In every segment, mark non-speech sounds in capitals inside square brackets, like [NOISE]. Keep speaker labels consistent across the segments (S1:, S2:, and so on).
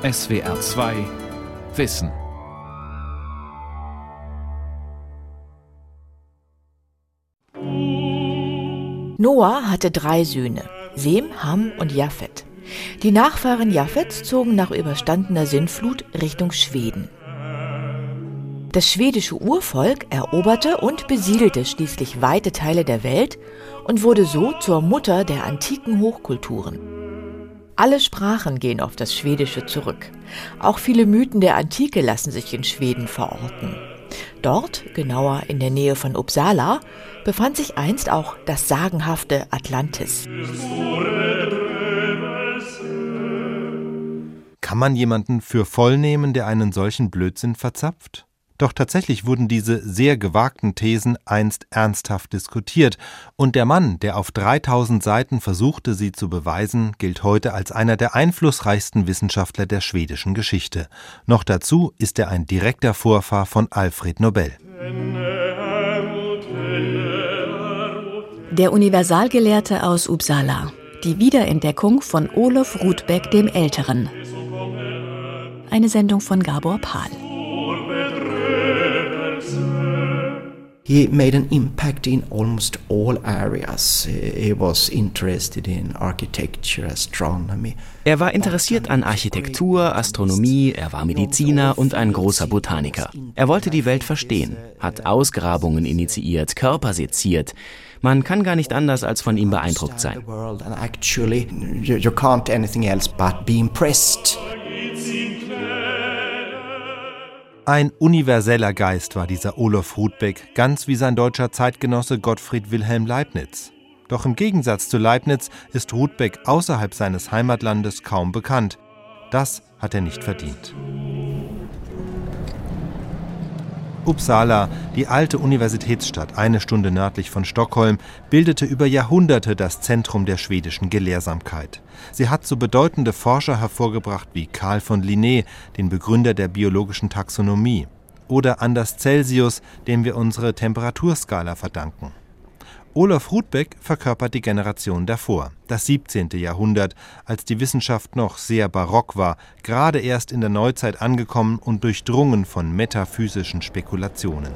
S1: SWR 2 Wissen.
S2: Noah hatte drei Söhne, Sem, Ham und Japhet. Die Nachfahren Japhets zogen nach überstandener Sintflut Richtung Schweden. Das schwedische Urvolk eroberte und besiedelte schließlich weite Teile der Welt und wurde so zur Mutter der antiken Hochkulturen. Alle Sprachen gehen auf das Schwedische zurück. Auch viele Mythen der Antike lassen sich in Schweden verorten. Dort, genauer in der Nähe von Uppsala, befand sich einst auch das sagenhafte Atlantis.
S3: Kann man jemanden für voll nehmen, der einen solchen Blödsinn verzapft? Doch tatsächlich wurden diese sehr gewagten Thesen einst ernsthaft diskutiert, und der Mann, der auf 3000 Seiten versuchte, sie zu beweisen, gilt heute als einer der einflussreichsten Wissenschaftler der schwedischen Geschichte. Noch dazu ist er ein direkter Vorfahr von Alfred Nobel.
S4: Der Universalgelehrte aus Uppsala. Die Wiederentdeckung von Olof Rudbeck dem Älteren. Eine Sendung von Gabor Pahl.
S5: He made an impact in almost all areas. He was interested in architecture, astronomy.
S6: Er war interessiert an Architektur, Astronomie, er war Mediziner und ein großer Botaniker. Er wollte die Welt verstehen, hat Ausgrabungen initiiert, Körper seziert. Man kann gar nicht anders als von ihm beeindruckt sein.
S5: Actually, you can't anything else but be impressed.
S3: Ein universeller Geist war dieser Olof Rudbeck, ganz wie sein deutscher Zeitgenosse Gottfried Wilhelm Leibniz. Doch im Gegensatz zu Leibniz ist Rudbeck außerhalb seines Heimatlandes kaum bekannt. Das hat er nicht verdient. Uppsala, die alte Universitätsstadt eine Stunde nördlich von Stockholm, bildete über Jahrhunderte das Zentrum der schwedischen Gelehrsamkeit. Sie hat so bedeutende Forscher hervorgebracht wie Karl von Linné, den Begründer der biologischen Taxonomie, oder Anders Celsius, dem wir unsere Temperaturskala verdanken. Olaf Rudbeck verkörpert die Generation davor, das 17. Jahrhundert, als die Wissenschaft noch sehr barock war, gerade erst in der Neuzeit angekommen und durchdrungen von metaphysischen Spekulationen.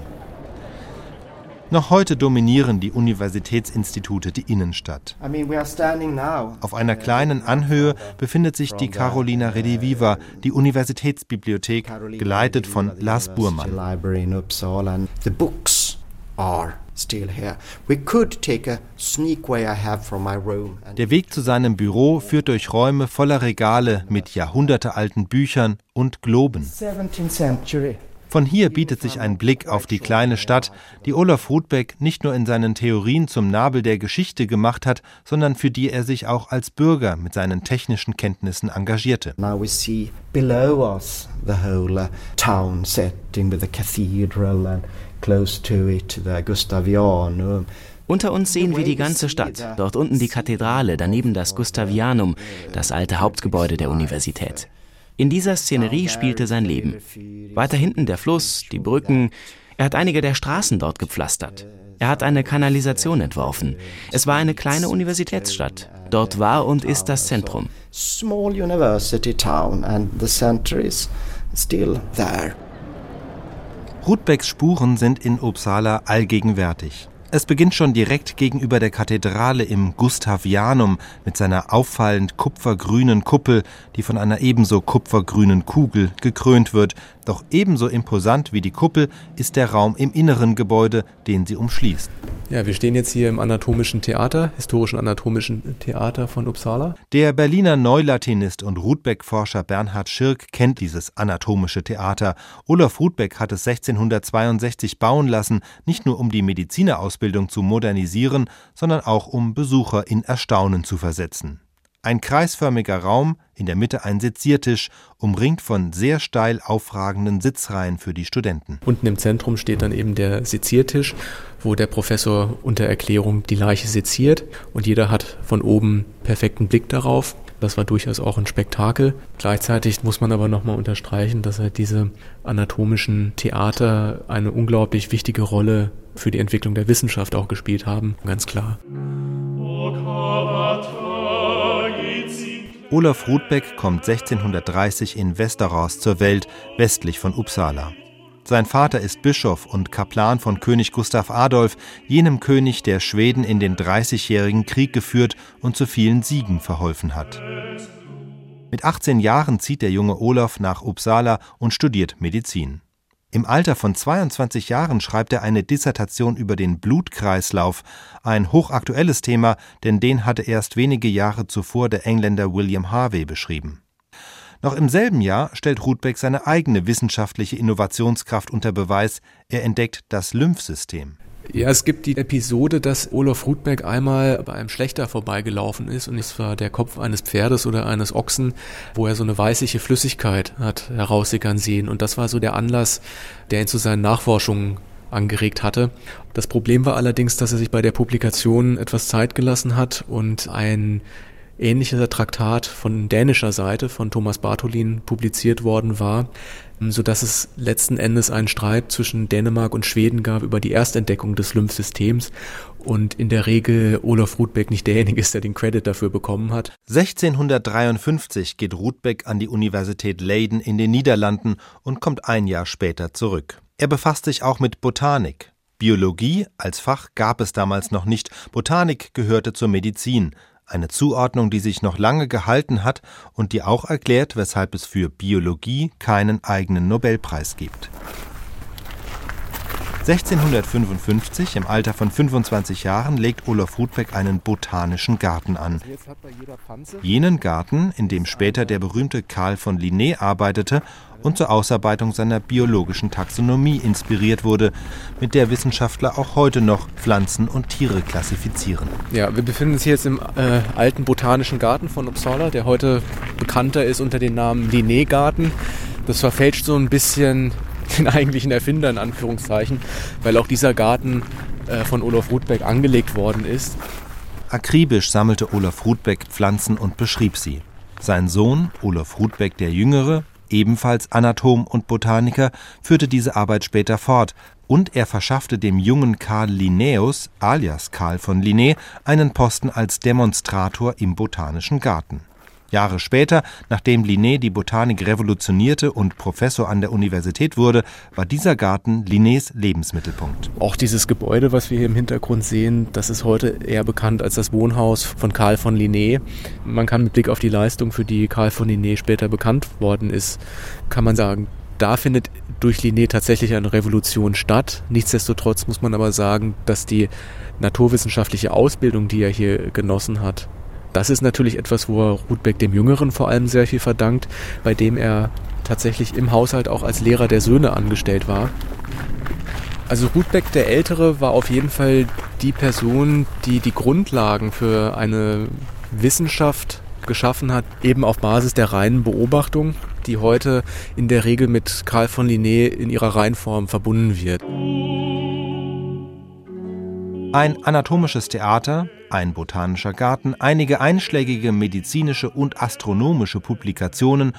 S3: Noch heute dominieren die Universitätsinstitute die Innenstadt. Auf einer kleinen Anhöhe befindet sich die Carolina Rediviva, die Universitätsbibliothek, geleitet von Lars Burmann. Der Weg zu seinem Büro führt durch Räume voller Regale mit jahrhundertealten Büchern und Globen. Von hier bietet sich ein Blick auf die kleine Stadt, die Olaf Rudbeck nicht nur in seinen Theorien zum Nabel der Geschichte gemacht hat, sondern für die er sich auch als Bürger mit seinen technischen Kenntnissen engagierte.
S5: Now
S6: Unter uns sehen wir die ganze Stadt. Dort unten die Kathedrale, daneben das Gustavianum, das alte Hauptgebäude der Universität. In dieser Szenerie spielte sein Leben. Weiter hinten der Fluss, die Brücken. Er hat einige der Straßen dort gepflastert. Er hat eine Kanalisation entworfen. Es war eine kleine Universitätsstadt. Dort war und ist das Zentrum.
S5: Small university town and the center is still there.
S3: Rudbecks Spuren sind in Uppsala allgegenwärtig. Es beginnt schon direkt gegenüber der Kathedrale im Gustavianum mit seiner auffallend kupfergrünen Kuppel, die von einer ebenso kupfergrünen Kugel gekrönt wird. Doch ebenso imposant wie die Kuppel ist der Raum im inneren Gebäude, den sie umschließt.
S7: Ja, wir stehen jetzt hier im Anatomischen Theater, historischen Anatomischen Theater von Uppsala.
S3: Der Berliner Neulatinist und Rudbeck-Forscher Bernhard Schirk kennt dieses Anatomische Theater. Olaf Rudbeck hat es 1662 bauen lassen, nicht nur um die Medizinerausbildung zu modernisieren, sondern auch um Besucher in Erstaunen zu versetzen. Ein kreisförmiger Raum, in der Mitte ein Seziertisch, umringt von sehr steil aufragenden Sitzreihen für die Studenten.
S7: Unten im Zentrum steht dann eben der Seziertisch, wo der Professor unter Erklärung die Leiche seziert und jeder hat von oben perfekten Blick darauf. Das war durchaus auch ein Spektakel. Gleichzeitig muss man aber nochmal unterstreichen, dass halt diese anatomischen Theater eine unglaublich wichtige Rolle für die Entwicklung der Wissenschaft auch gespielt haben, ganz klar.
S3: Olaf Rudbeck kommt 1630 in Västerås zur Welt, westlich von Uppsala. Sein Vater ist Bischof und Kaplan von König Gustav Adolf, jenem König, der Schweden in den Dreißigjährigen Krieg geführt und zu vielen Siegen verholfen hat. Mit 18 Jahren zieht der junge Olaf nach Uppsala und studiert Medizin. Im Alter von 22 Jahren schreibt er eine Dissertation über den Blutkreislauf, ein hochaktuelles Thema, denn den hatte erst wenige Jahre zuvor der Engländer William Harvey beschrieben. Noch im selben Jahr stellt Rudbeck seine eigene wissenschaftliche Innovationskraft unter Beweis. Er entdeckt das Lymphsystem.
S7: Ja, es gibt die Episode, dass Olaf Rudbeck einmal bei einem Schlechter vorbeigelaufen ist und es war der Kopf eines Pferdes oder eines Ochsen, wo er so eine weißliche Flüssigkeit hat heraussickern sehen. Und das war so der Anlass, der ihn zu seinen Nachforschungen angeregt hatte. Das Problem war allerdings, dass er sich bei der Publikation etwas Zeit gelassen hat und ein ähnlicher Traktat von dänischer Seite von Thomas Bartholin publiziert worden war, so dass es letzten Endes einen Streit zwischen Dänemark und Schweden gab über die Erstentdeckung des Lymphsystems und in der Regel Olaf Rudbeck nicht derjenige ist, der den Credit dafür bekommen hat.
S3: 1653 geht Rudbeck an die Universität Leiden in den Niederlanden und kommt ein Jahr später zurück. Er befasst sich auch mit Botanik. Biologie als Fach gab es damals noch nicht, Botanik gehörte zur Medizin, eine Zuordnung, die sich noch lange gehalten hat und die auch erklärt, weshalb es für Biologie keinen eigenen Nobelpreis gibt. 1655, im Alter von 25 Jahren, legt Olaf Rudbeck einen botanischen Garten an. Jenen Garten, in dem später der berühmte Karl von Linné arbeitete und zur Ausarbeitung seiner biologischen Taxonomie inspiriert wurde, mit der Wissenschaftler auch heute noch Pflanzen und Tiere klassifizieren.
S7: Ja, wir befinden uns hier jetzt im äh, alten botanischen Garten von Uppsala, der heute bekannter ist unter dem Namen Linné-Garten. Das verfälscht so ein bisschen [LAUGHS] den eigentlichen Erfinder in Anführungszeichen, weil auch dieser Garten äh, von Olaf Rudbeck angelegt worden ist.
S3: Akribisch sammelte Olaf Rudbeck Pflanzen und beschrieb sie. Sein Sohn, Olaf Rudbeck der Jüngere, ebenfalls Anatom und Botaniker, führte diese Arbeit später fort, und er verschaffte dem jungen Karl Linnaeus, alias Karl von Linné, einen Posten als Demonstrator im Botanischen Garten. Jahre später, nachdem Linné die Botanik revolutionierte und Professor an der Universität wurde, war dieser Garten Linnés Lebensmittelpunkt.
S7: Auch dieses Gebäude, was wir hier im Hintergrund sehen, das ist heute eher bekannt als das Wohnhaus von Karl von Linné. Man kann mit Blick auf die Leistung, für die Karl von Linné später bekannt worden ist, kann man sagen, da findet durch Linné tatsächlich eine Revolution statt. Nichtsdestotrotz muss man aber sagen, dass die naturwissenschaftliche Ausbildung, die er hier genossen hat, das ist natürlich etwas, wo er Rudbeck dem Jüngeren vor allem sehr viel verdankt, bei dem er tatsächlich im Haushalt auch als Lehrer der Söhne angestellt war. Also Rudbeck der Ältere war auf jeden Fall die Person, die die Grundlagen für eine Wissenschaft geschaffen hat, eben auf Basis der reinen Beobachtung, die heute in der Regel mit Karl von Linné in ihrer Reinform verbunden wird.
S3: Ein anatomisches Theater, ein botanischer Garten, einige einschlägige medizinische und astronomische Publikationen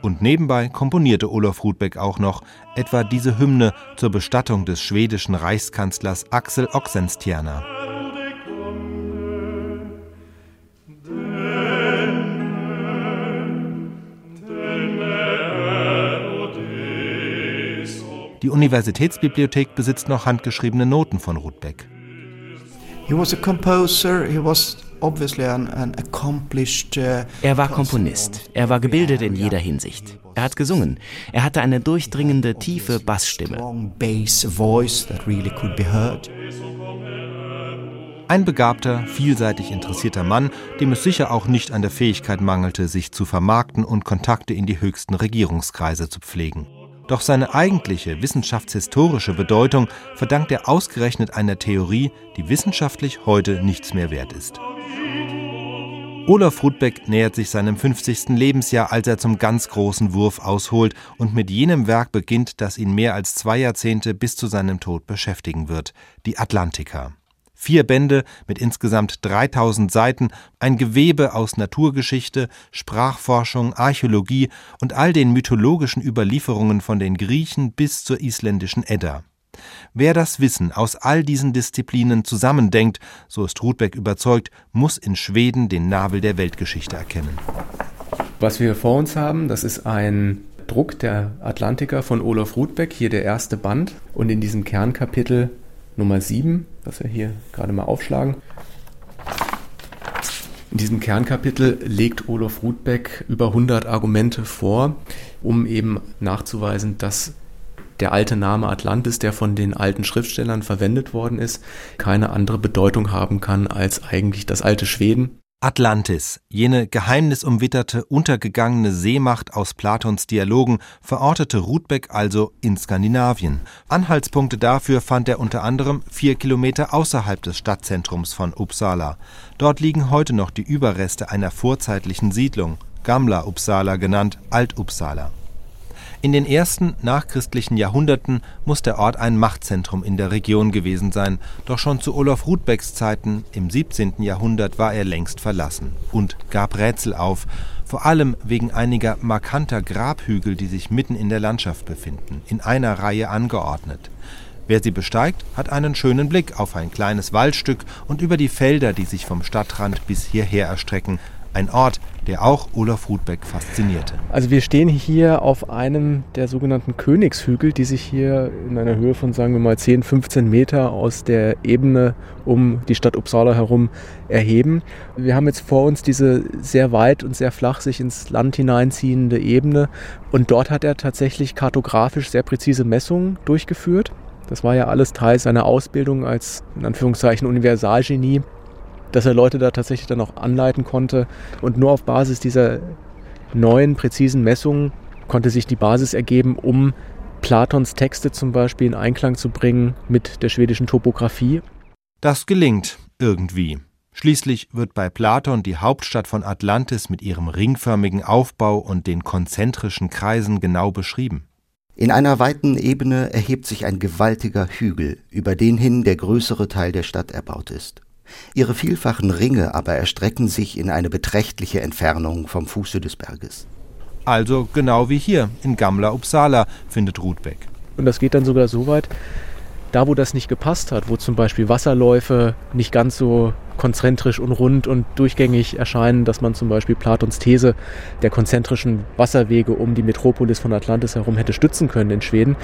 S3: und nebenbei komponierte Olaf Rudbeck auch noch etwa diese Hymne zur Bestattung des schwedischen Reichskanzlers Axel Oxenstierna. Die Universitätsbibliothek besitzt noch handgeschriebene Noten von Rudbeck.
S6: Uh, er war Komponist. Er war gebildet in jeder Hinsicht. Er hat gesungen. Er hatte eine durchdringende, tiefe Bassstimme.
S3: Ein begabter, vielseitig interessierter Mann, dem es sicher auch nicht an der Fähigkeit mangelte, sich zu vermarkten und Kontakte in die höchsten Regierungskreise zu pflegen. Doch seine eigentliche wissenschaftshistorische Bedeutung verdankt er ausgerechnet einer Theorie, die wissenschaftlich heute nichts mehr wert ist. Olaf Rudbeck nähert sich seinem 50. Lebensjahr, als er zum ganz großen Wurf ausholt und mit jenem Werk beginnt, das ihn mehr als zwei Jahrzehnte bis zu seinem Tod beschäftigen wird, die Atlantika. Vier Bände mit insgesamt 3000 Seiten, ein Gewebe aus Naturgeschichte, Sprachforschung, Archäologie und all den mythologischen Überlieferungen von den Griechen bis zur isländischen Edda. Wer das Wissen aus all diesen Disziplinen zusammendenkt, so ist Rudbeck überzeugt, muss in Schweden den Nabel der Weltgeschichte erkennen.
S7: Was wir vor uns haben, das ist ein Druck der Atlantiker von Olaf Ruthbeck, hier der erste Band. Und in diesem Kernkapitel Nummer 7, was wir hier gerade mal aufschlagen, in diesem Kernkapitel legt Olaf Ruthbeck über 100 Argumente vor, um eben nachzuweisen, dass der alte Name Atlantis, der von den alten Schriftstellern verwendet worden ist, keine andere Bedeutung haben kann als eigentlich das alte Schweden.
S3: Atlantis, jene geheimnisumwitterte, untergegangene Seemacht aus Platons Dialogen, verortete Ruthbeck also in Skandinavien. Anhaltspunkte dafür fand er unter anderem vier Kilometer außerhalb des Stadtzentrums von Uppsala. Dort liegen heute noch die Überreste einer vorzeitlichen Siedlung, Gamla Uppsala genannt, Alt-Uppsala. In den ersten nachchristlichen Jahrhunderten muss der Ort ein Machtzentrum in der Region gewesen sein, doch schon zu Olaf Ruthbecks Zeiten im 17. Jahrhundert war er längst verlassen und gab Rätsel auf, vor allem wegen einiger markanter Grabhügel, die sich mitten in der Landschaft befinden, in einer Reihe angeordnet. Wer sie besteigt, hat einen schönen Blick auf ein kleines Waldstück und über die Felder, die sich vom Stadtrand bis hierher erstrecken, ein Ort, der auch Olaf Rudbeck faszinierte.
S7: Also wir stehen hier auf einem der sogenannten Königshügel, die sich hier in einer Höhe von, sagen wir mal, 10, 15 Meter aus der Ebene um die Stadt Uppsala herum erheben. Wir haben jetzt vor uns diese sehr weit und sehr flach sich ins Land hineinziehende Ebene und dort hat er tatsächlich kartografisch sehr präzise Messungen durchgeführt. Das war ja alles Teil seiner Ausbildung als in Anführungszeichen Universalgenie dass er Leute da tatsächlich dann auch anleiten konnte. Und nur auf Basis dieser neuen, präzisen Messungen konnte sich die Basis ergeben, um Platons Texte zum Beispiel in Einklang zu bringen mit der schwedischen Topographie.
S3: Das gelingt irgendwie. Schließlich wird bei Platon die Hauptstadt von Atlantis mit ihrem ringförmigen Aufbau und den konzentrischen Kreisen genau beschrieben.
S8: In einer weiten Ebene erhebt sich ein gewaltiger Hügel, über den hin der größere Teil der Stadt erbaut ist. Ihre vielfachen Ringe aber erstrecken sich in eine beträchtliche Entfernung vom Fuße des Berges.
S3: Also genau wie hier in Gamla Uppsala, findet Ruthbeck.
S7: Und das geht dann sogar so weit, da wo das nicht gepasst hat, wo zum Beispiel Wasserläufe nicht ganz so konzentrisch und rund und durchgängig erscheinen, dass man zum Beispiel Platons These der konzentrischen Wasserwege um die Metropolis von Atlantis herum hätte stützen können in Schweden.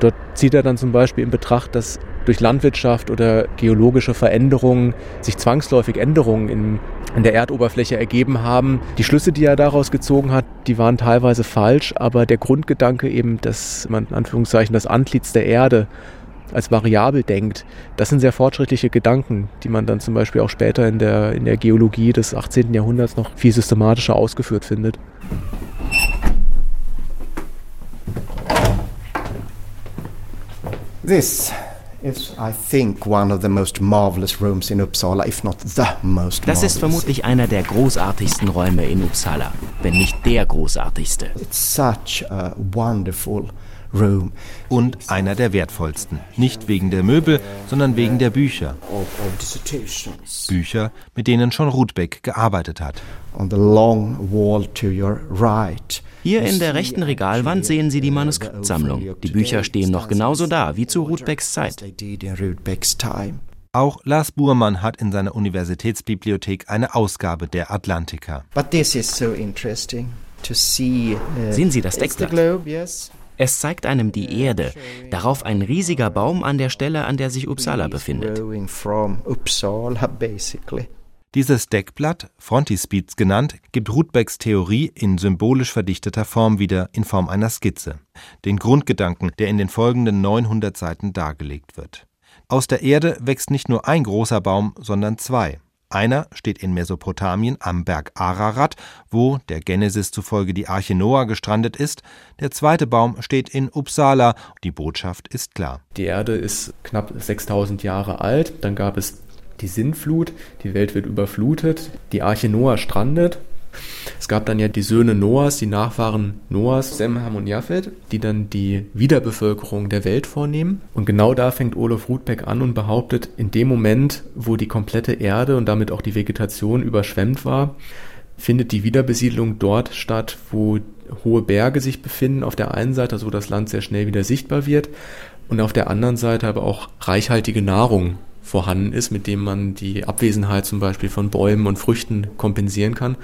S7: Dort zieht er dann zum Beispiel in Betracht, dass durch Landwirtschaft oder geologische Veränderungen sich zwangsläufig Änderungen in, in der Erdoberfläche ergeben haben. Die Schlüsse, die er daraus gezogen hat, die waren teilweise falsch, aber der Grundgedanke eben, dass man in Anführungszeichen das Antlitz der Erde als variabel denkt. Das sind sehr fortschrittliche Gedanken, die man dann zum Beispiel auch später in der, in der Geologie des 18. Jahrhunderts noch viel systematischer ausgeführt findet.
S5: This is, I think, one of the most marvelous rooms in Uppsala, if not the most
S6: Das ist vermutlich einer der großartigsten Räume in Uppsala, wenn nicht der großartigste.
S5: It's such a wonderful
S3: Room. Und einer der wertvollsten. Nicht wegen der Möbel, sondern wegen der Bücher. Bücher, mit denen schon Ruthbeck gearbeitet hat.
S6: Hier in der rechten Regalwand sehen Sie die Manuskriptsammlung. Die Bücher stehen noch genauso da wie zu Ruthbecks Zeit.
S3: Auch Lars Burmann hat in seiner Universitätsbibliothek eine Ausgabe der Atlantiker.
S6: Sehen Sie das Deckblatt? Es zeigt einem die Erde, darauf ein riesiger Baum an der Stelle, an der sich Uppsala befindet.
S3: Dieses Deckblatt, Frontispiz genannt, gibt Ruthbecks Theorie in symbolisch verdichteter Form wieder in Form einer Skizze. Den Grundgedanken, der in den folgenden 900 Seiten dargelegt wird. Aus der Erde wächst nicht nur ein großer Baum, sondern zwei. Einer steht in Mesopotamien am Berg Ararat, wo der Genesis zufolge die Arche Noah gestrandet ist. Der zweite Baum steht in Uppsala. Die Botschaft ist klar.
S7: Die Erde ist knapp 6000 Jahre alt. Dann gab es die Sintflut. Die Welt wird überflutet. Die Arche Noah strandet. Es gab dann ja die Söhne Noahs, die Nachfahren Noahs, Sem, Ham und Japhet, die dann die Wiederbevölkerung der Welt vornehmen. Und genau da fängt Olaf Ruthbeck an und behauptet, in dem Moment, wo die komplette Erde und damit auch die Vegetation überschwemmt war, findet die Wiederbesiedlung dort statt, wo hohe Berge sich befinden, auf der einen Seite, so das Land sehr schnell wieder sichtbar wird, und auf der anderen Seite aber auch reichhaltige Nahrung vorhanden ist, mit dem man die Abwesenheit zum Beispiel von Bäumen und Früchten kompensieren kann.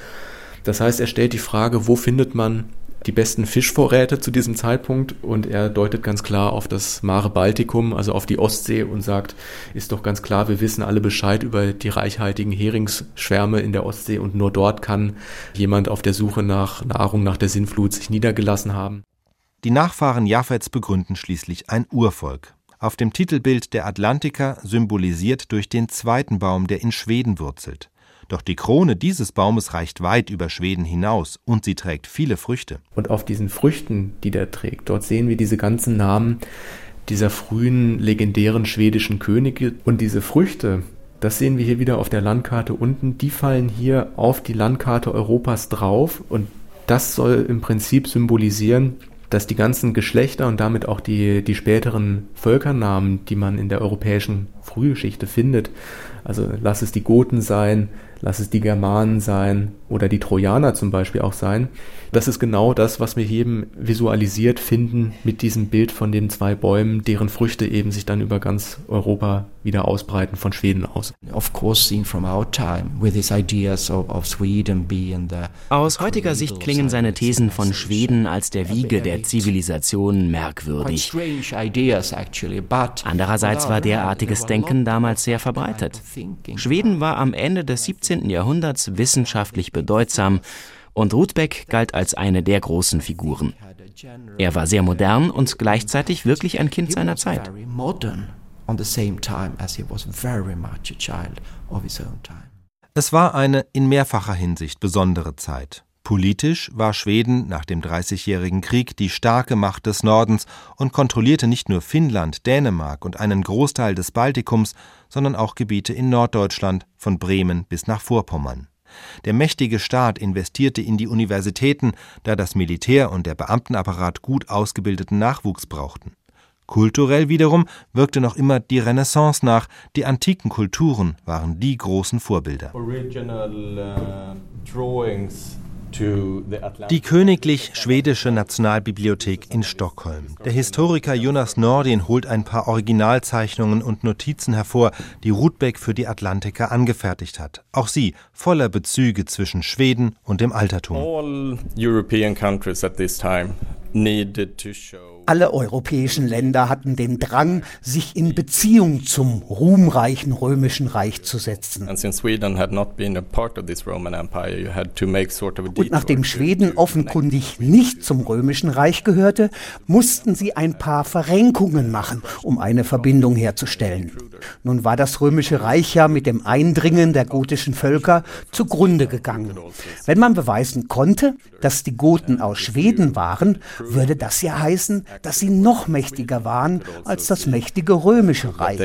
S7: Das heißt, er stellt die Frage, wo findet man die besten Fischvorräte zu diesem Zeitpunkt und er deutet ganz klar auf das Mare Balticum, also auf die Ostsee und sagt, ist doch ganz klar, wir wissen alle Bescheid über die reichhaltigen Heringsschwärme in der Ostsee und nur dort kann jemand auf der Suche nach Nahrung nach der Sinnflut sich niedergelassen haben.
S3: Die Nachfahren Japhets begründen schließlich ein Urvolk. Auf dem Titelbild der Atlantiker symbolisiert durch den zweiten Baum, der in Schweden wurzelt. Doch die Krone dieses Baumes reicht weit über Schweden hinaus und sie trägt viele Früchte.
S7: Und auf diesen Früchten, die der trägt, dort sehen wir diese ganzen Namen dieser frühen legendären schwedischen Könige. Und diese Früchte, das sehen wir hier wieder auf der Landkarte unten, die fallen hier auf die Landkarte Europas drauf. Und das soll im Prinzip symbolisieren, dass die ganzen Geschlechter und damit auch die, die späteren Völkernamen, die man in der europäischen Frühgeschichte findet, also lass es die Goten sein, lass es die Germanen sein oder die Trojaner zum Beispiel auch sein. Das ist genau das, was wir eben visualisiert finden mit diesem Bild von den zwei Bäumen, deren Früchte eben sich dann über ganz Europa wieder ausbreiten von Schweden aus.
S6: Aus heutiger Sicht klingen seine Thesen von Schweden als der Wiege der Zivilisation merkwürdig. Andererseits war derartiges Denken damals sehr verbreitet. Schweden war am Ende des 17. Jahrhunderts wissenschaftlich bedeutsam und Ruthbeck galt als eine der großen Figuren. Er war sehr modern und gleichzeitig wirklich ein Kind seiner Zeit.
S3: Es war eine in mehrfacher Hinsicht besondere Zeit. Politisch war Schweden nach dem Dreißigjährigen Krieg die starke Macht des Nordens und kontrollierte nicht nur Finnland, Dänemark und einen Großteil des Baltikums, sondern auch Gebiete in Norddeutschland von Bremen bis nach Vorpommern. Der mächtige Staat investierte in die Universitäten, da das Militär und der Beamtenapparat gut ausgebildeten Nachwuchs brauchten. Kulturell wiederum wirkte noch immer die Renaissance nach, die antiken Kulturen waren die großen Vorbilder. Uh, die Königlich Schwedische Nationalbibliothek in Stockholm. Der Historiker Jonas Nordin holt ein paar Originalzeichnungen und Notizen hervor, die Rudbeck für die Atlantiker angefertigt hat. Auch sie voller Bezüge zwischen Schweden und dem Altertum. All European countries at this time
S9: alle europäischen Länder hatten den Drang, sich in Beziehung zum ruhmreichen römischen Reich zu setzen. Und nachdem Schweden offenkundig nicht zum römischen Reich gehörte, mussten sie ein paar Verrenkungen machen, um eine Verbindung herzustellen. Nun war das römische Reich ja mit dem Eindringen der gotischen Völker zugrunde gegangen. Wenn man beweisen konnte, dass die Goten aus Schweden waren, würde das ja heißen, dass sie noch mächtiger waren als das mächtige römische Reich.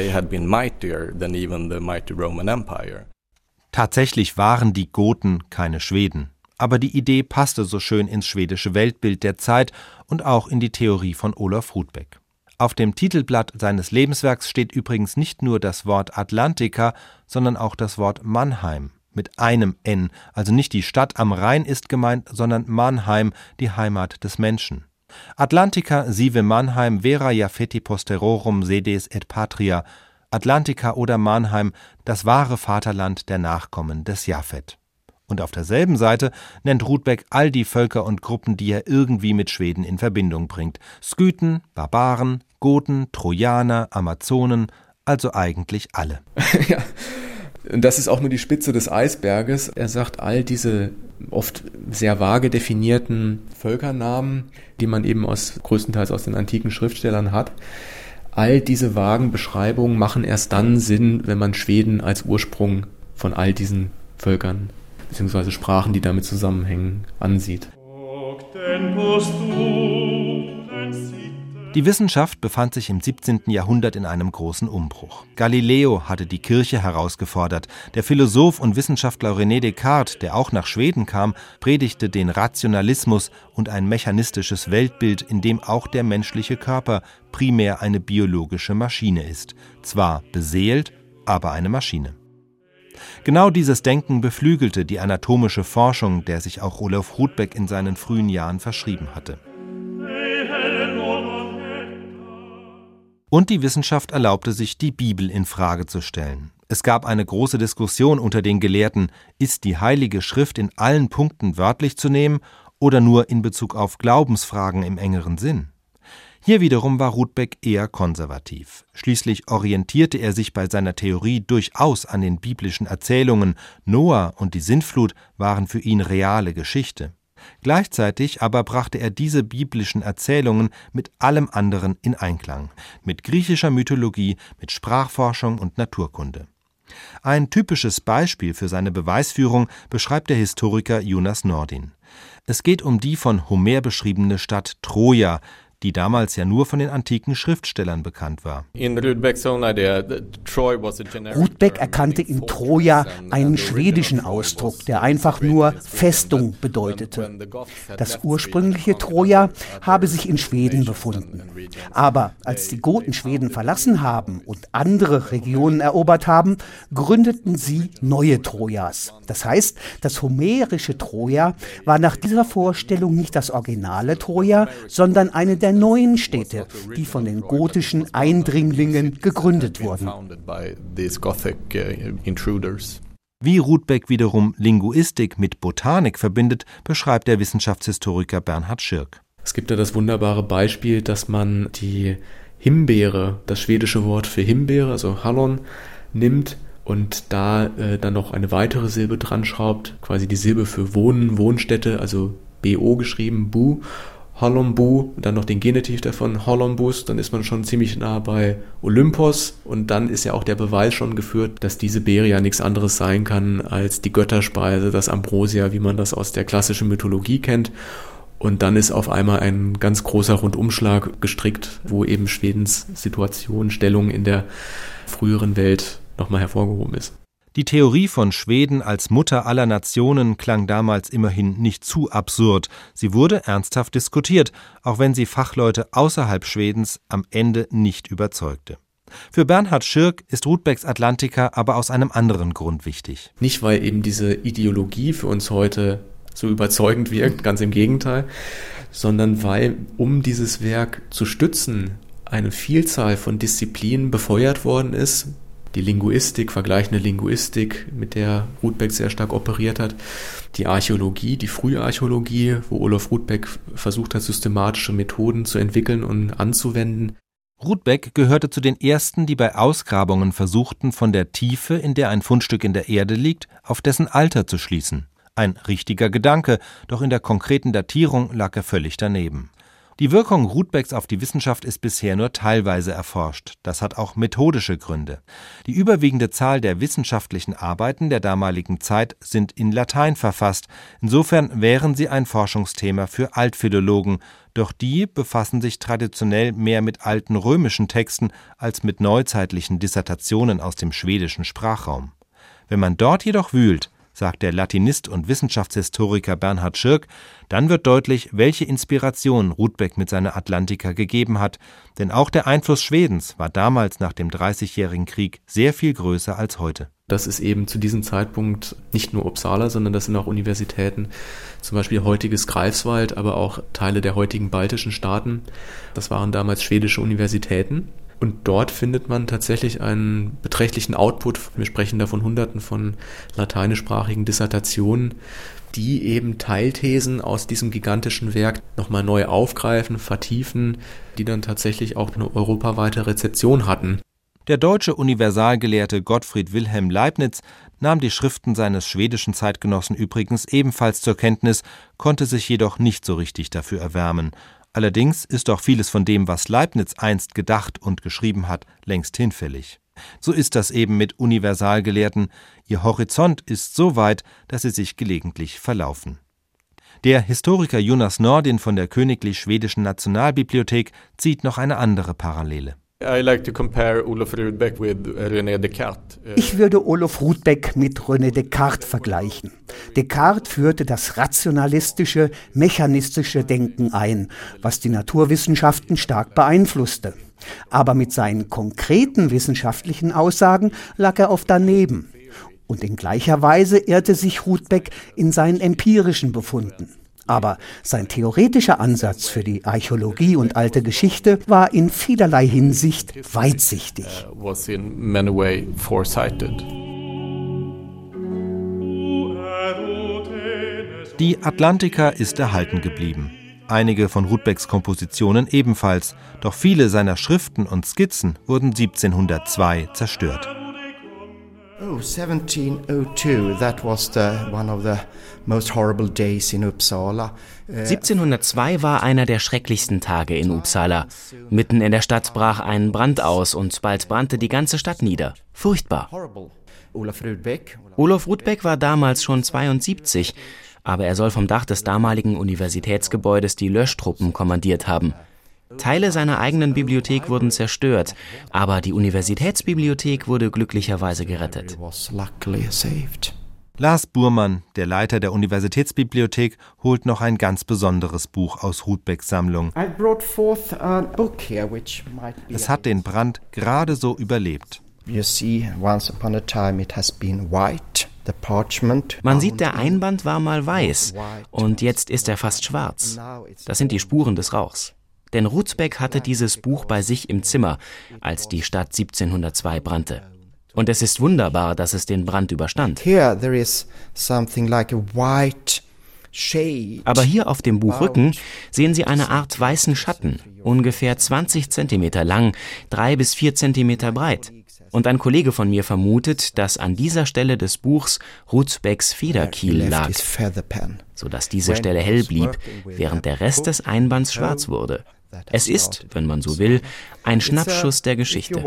S3: Tatsächlich waren die Goten keine Schweden. Aber die Idee passte so schön ins schwedische Weltbild der Zeit und auch in die Theorie von Olaf Rudbeck. Auf dem Titelblatt seines Lebenswerks steht übrigens nicht nur das Wort Atlantica, sondern auch das Wort Mannheim mit einem N, also nicht die Stadt am Rhein ist gemeint, sondern Mannheim, die Heimat des Menschen. Atlantica sive Mannheim vera Jaffetti posterorum sedes et patria, Atlantica oder Mannheim, das wahre Vaterland der Nachkommen des Japhet. Und auf derselben Seite nennt Rudbeck all die Völker und Gruppen, die er irgendwie mit Schweden in Verbindung bringt. Skythen, Barbaren, Goten, Trojaner, Amazonen, also eigentlich alle. [LAUGHS]
S7: ja. Und das ist auch nur die Spitze des Eisberges. Er sagt, all diese oft sehr vage definierten Völkernamen, die man eben aus, größtenteils aus den antiken Schriftstellern hat, all diese vagen Beschreibungen machen erst dann Sinn, wenn man Schweden als Ursprung von all diesen Völkern bzw. Sprachen, die damit zusammenhängen, ansieht.
S3: Die Wissenschaft befand sich im 17. Jahrhundert in einem großen Umbruch. Galileo hatte die Kirche herausgefordert. Der Philosoph und Wissenschaftler René Descartes, der auch nach Schweden kam, predigte den Rationalismus und ein mechanistisches Weltbild, in dem auch der menschliche Körper primär eine biologische Maschine ist. Zwar beseelt, aber eine Maschine. Genau dieses Denken beflügelte die anatomische Forschung, der sich auch Olaf Rudbeck in seinen frühen Jahren verschrieben hatte. Und die Wissenschaft erlaubte sich, die Bibel in Frage zu stellen. Es gab eine große Diskussion unter den Gelehrten, ist die Heilige Schrift in allen Punkten wörtlich zu nehmen oder nur in Bezug auf Glaubensfragen im engeren Sinn? Hier wiederum war Rudbeck eher konservativ. Schließlich orientierte er sich bei seiner Theorie durchaus an den biblischen Erzählungen, Noah und die Sintflut waren für ihn reale Geschichte. Gleichzeitig aber brachte er diese biblischen Erzählungen mit allem anderen in Einklang, mit griechischer Mythologie, mit Sprachforschung und Naturkunde. Ein typisches Beispiel für seine Beweisführung beschreibt der Historiker Jonas Nordin. Es geht um die von Homer beschriebene Stadt Troja, die damals ja nur von den antiken Schriftstellern bekannt war.
S9: Rudbeck erkannte in Troja einen schwedischen Ausdruck, der einfach nur Festung bedeutete. Das ursprüngliche Troja habe sich in Schweden befunden. Aber als die Goten Schweden verlassen haben und andere Regionen erobert haben, gründeten sie neue Trojas. Das heißt, das homerische Troja war nach dieser Vorstellung nicht das originale Troja, sondern eine der neuen Städte, die von den gotischen Eindringlingen gegründet wurden.
S3: Wie Rudbeck wiederum Linguistik mit Botanik verbindet, beschreibt der Wissenschaftshistoriker Bernhard Schirk.
S7: Es gibt ja das wunderbare Beispiel, dass man die Himbeere, das schwedische Wort für Himbeere, also Hallon, nimmt und da äh, dann noch eine weitere Silbe dran schraubt, quasi die Silbe für Wohnen, Wohnstätte, also BO geschrieben, Bu, Holombu, dann noch den Genitiv davon, Holombus, dann ist man schon ziemlich nah bei Olympos und dann ist ja auch der Beweis schon geführt, dass diese Beere ja nichts anderes sein kann als die Götterspeise, das Ambrosia, wie man das aus der klassischen Mythologie kennt. Und dann ist auf einmal ein ganz großer Rundumschlag gestrickt, wo eben Schwedens Situation, Stellung in der früheren Welt nochmal hervorgehoben ist.
S3: Die Theorie von Schweden als Mutter aller Nationen klang damals immerhin nicht zu absurd. Sie wurde ernsthaft diskutiert, auch wenn sie Fachleute außerhalb Schwedens am Ende nicht überzeugte. Für Bernhard Schirk ist Rudbecks Atlantica aber aus einem anderen Grund wichtig.
S7: Nicht, weil eben diese Ideologie für uns heute so überzeugend wirkt, ganz im Gegenteil, sondern weil, um dieses Werk zu stützen, eine Vielzahl von Disziplinen befeuert worden ist, die Linguistik, vergleichende Linguistik, mit der Rudbeck sehr stark operiert hat, die Archäologie, die Früharchäologie, wo Olaf Rudbeck versucht hat, systematische Methoden zu entwickeln und anzuwenden.
S3: Rudbeck gehörte zu den ersten, die bei Ausgrabungen versuchten, von der Tiefe, in der ein Fundstück in der Erde liegt, auf dessen Alter zu schließen. Ein richtiger Gedanke, doch in der konkreten Datierung lag er völlig daneben. Die Wirkung Rudbecks auf die Wissenschaft ist bisher nur teilweise erforscht. Das hat auch methodische Gründe. Die überwiegende Zahl der wissenschaftlichen Arbeiten der damaligen Zeit sind in Latein verfasst. Insofern wären sie ein Forschungsthema für Altphilologen, doch die befassen sich traditionell mehr mit alten römischen Texten als mit neuzeitlichen Dissertationen aus dem schwedischen Sprachraum. Wenn man dort jedoch wühlt, sagt der Latinist und Wissenschaftshistoriker Bernhard Schirk, dann wird deutlich, welche Inspiration Rudbeck mit seiner Atlantika gegeben hat, denn auch der Einfluss Schwedens war damals nach dem Dreißigjährigen Krieg sehr viel größer als heute.
S7: Das ist eben zu diesem Zeitpunkt nicht nur Uppsala, sondern das sind auch Universitäten, zum Beispiel heutiges Greifswald, aber auch Teile der heutigen baltischen Staaten. Das waren damals schwedische Universitäten. Und dort findet man tatsächlich einen beträchtlichen Output. Wir sprechen da von Hunderten von lateinischsprachigen Dissertationen, die eben Teilthesen aus diesem gigantischen Werk nochmal neu aufgreifen, vertiefen, die dann tatsächlich auch eine europaweite Rezeption hatten.
S3: Der deutsche Universalgelehrte Gottfried Wilhelm Leibniz nahm die Schriften seines schwedischen Zeitgenossen übrigens ebenfalls zur Kenntnis, konnte sich jedoch nicht so richtig dafür erwärmen Allerdings ist doch vieles von dem, was Leibniz einst gedacht und geschrieben hat, längst hinfällig. So ist das eben mit Universalgelehrten, ihr Horizont ist so weit, dass sie sich gelegentlich verlaufen. Der Historiker Jonas Nordin von der Königlich Schwedischen Nationalbibliothek zieht noch eine andere Parallele.
S9: Uh, ich würde Olof Rudbeck mit René Descartes vergleichen. Descartes führte das rationalistische, mechanistische Denken ein, was die Naturwissenschaften stark beeinflusste. Aber mit seinen konkreten wissenschaftlichen Aussagen lag er oft daneben. Und in gleicher Weise irrte sich Rudbeck in seinen empirischen Befunden. Aber sein theoretischer Ansatz für die Archäologie und alte Geschichte war in vielerlei Hinsicht weitsichtig.
S3: Die Atlantika ist erhalten geblieben. Einige von Rudbecks Kompositionen ebenfalls, doch viele seiner Schriften und Skizzen wurden 1702 zerstört.
S5: Oh, 1702, that was the, one of the most horrible days in Uppsala.
S6: 1702 war einer der schrecklichsten Tage in Uppsala. Mitten in der Stadt brach ein Brand aus und bald brannte die ganze Stadt nieder. Furchtbar. Olaf Rudbeck. Olaf Rudbeck war damals schon 72, aber er soll vom Dach des damaligen Universitätsgebäudes die Löschtruppen kommandiert haben. Teile seiner eigenen Bibliothek wurden zerstört, aber die Universitätsbibliothek wurde glücklicherweise gerettet.
S3: Lars Burmann, der Leiter der Universitätsbibliothek, holt noch ein ganz besonderes Buch aus Rudbecks Sammlung. Es hat den Brand gerade so überlebt.
S6: Man sieht, der Einband war mal weiß und jetzt ist er fast schwarz. Das sind die Spuren des Rauchs. Denn Rutzbeck hatte dieses Buch bei sich im Zimmer, als die Stadt 1702 brannte. Und es ist wunderbar, dass es den Brand überstand. Aber hier auf dem Buchrücken sehen Sie eine Art weißen Schatten, ungefähr 20 Zentimeter lang, drei bis vier Zentimeter breit. Und ein Kollege von mir vermutet, dass an dieser Stelle des Buchs Rutzbecks Federkiel lag, sodass diese Stelle hell blieb, während der Rest des Einbands schwarz wurde. Es ist, wenn man so will, ein Schnappschuss der Geschichte.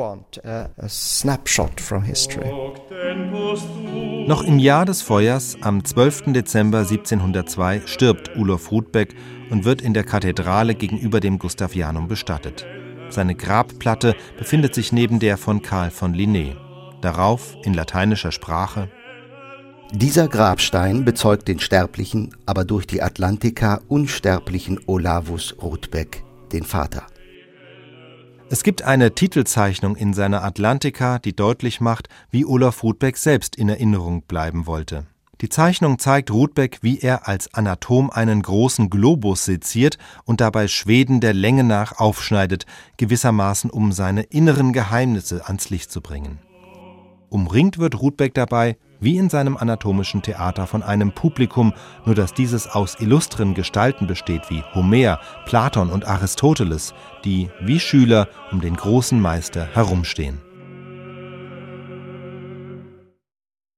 S3: Noch im Jahr des Feuers, am 12. Dezember 1702, stirbt Ulof Rudbeck und wird in der Kathedrale gegenüber dem Gustavianum bestattet. Seine Grabplatte befindet sich neben der von Karl von Linné. Darauf in lateinischer Sprache
S8: dieser Grabstein bezeugt den sterblichen, aber durch die Atlantika unsterblichen Olavus Rudbeck den Vater.
S3: Es gibt eine Titelzeichnung in seiner Atlantika, die deutlich macht, wie Olaf Rudbeck selbst in Erinnerung bleiben wollte. Die Zeichnung zeigt Rudbeck, wie er als Anatom einen großen Globus seziert und dabei Schweden der Länge nach aufschneidet, gewissermaßen um seine inneren Geheimnisse ans Licht zu bringen. Umringt wird Rudbeck dabei wie in seinem anatomischen Theater von einem Publikum, nur dass dieses aus illustren Gestalten besteht wie Homer, Platon und Aristoteles, die wie Schüler um den großen Meister herumstehen.